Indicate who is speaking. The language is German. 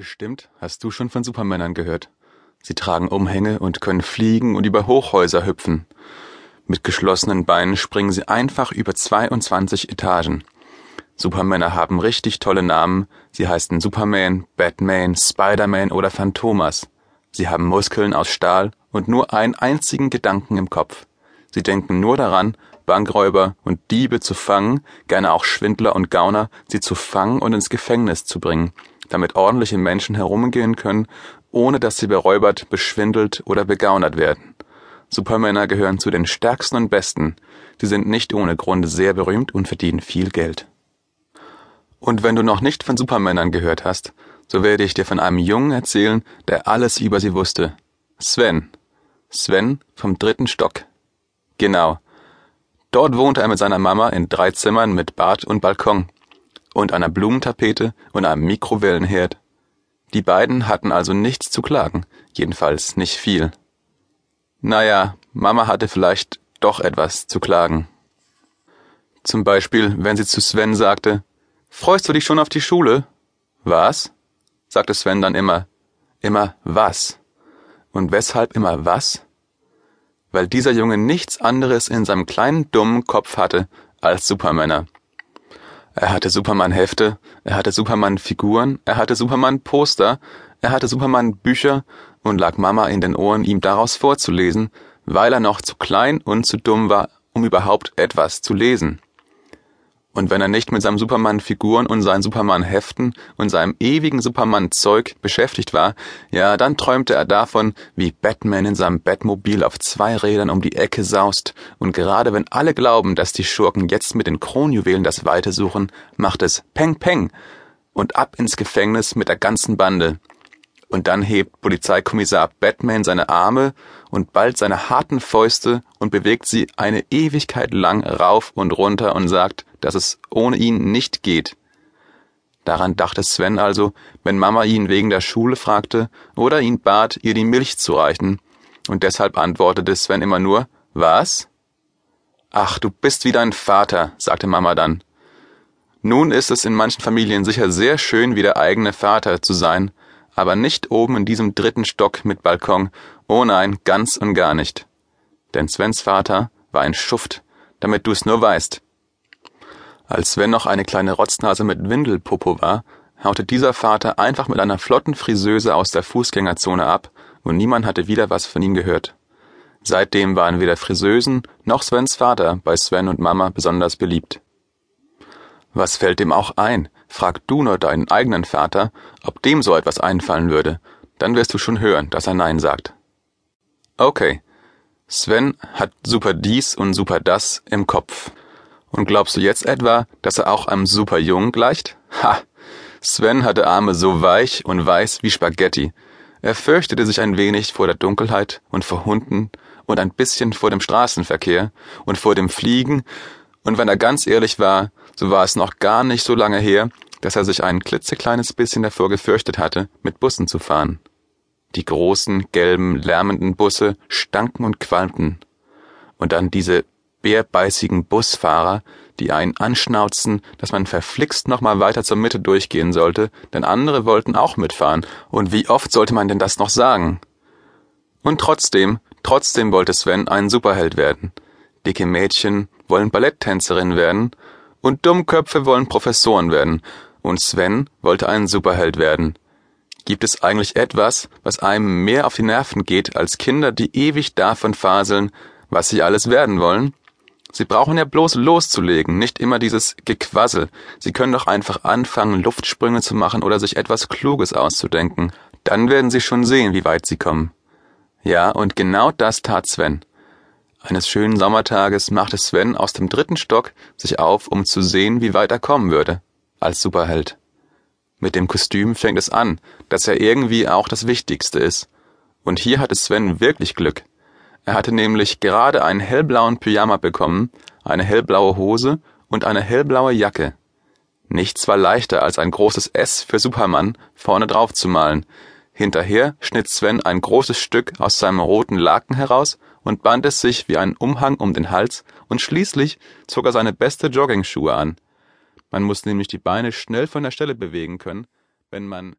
Speaker 1: Bestimmt hast du schon von Supermännern gehört. Sie tragen Umhänge und können fliegen und über Hochhäuser hüpfen. Mit geschlossenen Beinen springen sie einfach über 22 Etagen. Supermänner haben richtig tolle Namen. Sie heißen Superman, Batman, Spider-Man oder Phantomas. Sie haben Muskeln aus Stahl und nur einen einzigen Gedanken im Kopf. Sie denken nur daran, Bankräuber und Diebe zu fangen, gerne auch Schwindler und Gauner, sie zu fangen und ins Gefängnis zu bringen damit ordentliche Menschen herumgehen können, ohne dass sie beräubert, beschwindelt oder begaunert werden. Supermänner gehören zu den stärksten und besten. Sie sind nicht ohne Grund sehr berühmt und verdienen viel Geld. Und wenn du noch nicht von Supermännern gehört hast, so werde ich dir von einem Jungen erzählen, der alles über sie wusste. Sven. Sven vom dritten Stock. Genau. Dort wohnte er mit seiner Mama in drei Zimmern mit Bad und Balkon und einer Blumentapete und einem Mikrowellenherd. Die beiden hatten also nichts zu klagen, jedenfalls nicht viel. Naja, Mama hatte vielleicht doch etwas zu klagen. Zum Beispiel, wenn sie zu Sven sagte, Freust du dich schon auf die Schule? Was? sagte Sven dann immer. Immer was? Und weshalb immer was? Weil dieser Junge nichts anderes in seinem kleinen dummen Kopf hatte als Supermänner. Er hatte Superman-Hefte, er hatte Superman-Figuren, er hatte Superman-Poster, er hatte Superman-Bücher und lag Mama in den Ohren, ihm daraus vorzulesen, weil er noch zu klein und zu dumm war, um überhaupt etwas zu lesen. Und wenn er nicht mit seinen Superman-Figuren und seinen Superman-Heften und seinem ewigen Superman-Zeug beschäftigt war, ja, dann träumte er davon, wie Batman in seinem Batmobil auf zwei Rädern um die Ecke saust, und gerade wenn alle glauben, dass die Schurken jetzt mit den Kronjuwelen das Weite suchen, macht es Peng Peng und ab ins Gefängnis mit der ganzen Bande. Und dann hebt Polizeikommissar Batman seine Arme und bald seine harten Fäuste und bewegt sie eine Ewigkeit lang rauf und runter und sagt, dass es ohne ihn nicht geht. Daran dachte Sven also, wenn Mama ihn wegen der Schule fragte oder ihn bat, ihr die Milch zu reichen, und deshalb antwortete Sven immer nur Was? Ach, du bist wie dein Vater, sagte Mama dann. Nun ist es in manchen Familien sicher sehr schön, wie der eigene Vater zu sein, aber nicht oben in diesem dritten Stock mit Balkon, oh nein, ganz und gar nicht. Denn Svens Vater war ein Schuft, damit du's nur weißt. Als Sven noch eine kleine Rotznase mit Windelpopo war, haute dieser Vater einfach mit einer flotten Friseuse aus der Fußgängerzone ab und niemand hatte wieder was von ihm gehört. Seitdem waren weder Friseusen noch Svens Vater bei Sven und Mama besonders beliebt. Was fällt dem auch ein? Frag du nur deinen eigenen Vater, ob dem so etwas einfallen würde, dann wirst du schon hören, dass er Nein sagt. Okay. Sven hat super dies und super das im Kopf. Und glaubst du jetzt etwa, dass er auch einem super Jungen gleicht? Ha! Sven hatte Arme so weich und weiß wie Spaghetti. Er fürchtete sich ein wenig vor der Dunkelheit und vor Hunden und ein bisschen vor dem Straßenverkehr und vor dem Fliegen, und wenn er ganz ehrlich war, so war es noch gar nicht so lange her, dass er sich ein klitzekleines bisschen davor gefürchtet hatte, mit Bussen zu fahren. Die großen, gelben, lärmenden Busse stanken und qualmten. Und dann diese bärbeißigen Busfahrer, die einen anschnauzten, dass man verflixt noch mal weiter zur Mitte durchgehen sollte, denn andere wollten auch mitfahren. Und wie oft sollte man denn das noch sagen? Und trotzdem, trotzdem wollte Sven ein Superheld werden. Dicke Mädchen wollen Balletttänzerin werden und Dummköpfe wollen Professoren werden. Und Sven wollte ein Superheld werden. Gibt es eigentlich etwas, was einem mehr auf die Nerven geht als Kinder, die ewig davon faseln, was sie alles werden wollen? Sie brauchen ja bloß loszulegen, nicht immer dieses Gequassel. Sie können doch einfach anfangen, Luftsprünge zu machen oder sich etwas Kluges auszudenken. Dann werden Sie schon sehen, wie weit Sie kommen. Ja, und genau das tat Sven. Eines schönen Sommertages machte Sven aus dem dritten Stock sich auf, um zu sehen, wie weit er kommen würde, als Superheld. Mit dem Kostüm fängt es an, dass er irgendwie auch das Wichtigste ist. Und hier hatte Sven wirklich Glück. Er hatte nämlich gerade einen hellblauen Pyjama bekommen, eine hellblaue Hose und eine hellblaue Jacke. Nichts war leichter als ein großes S für Superman vorne drauf zu malen. Hinterher schnitt Sven ein großes Stück aus seinem roten Laken heraus und band es sich wie einen Umhang um den Hals und schließlich zog er seine beste Joggingschuhe an. Man muss nämlich die Beine schnell von der Stelle bewegen können, wenn man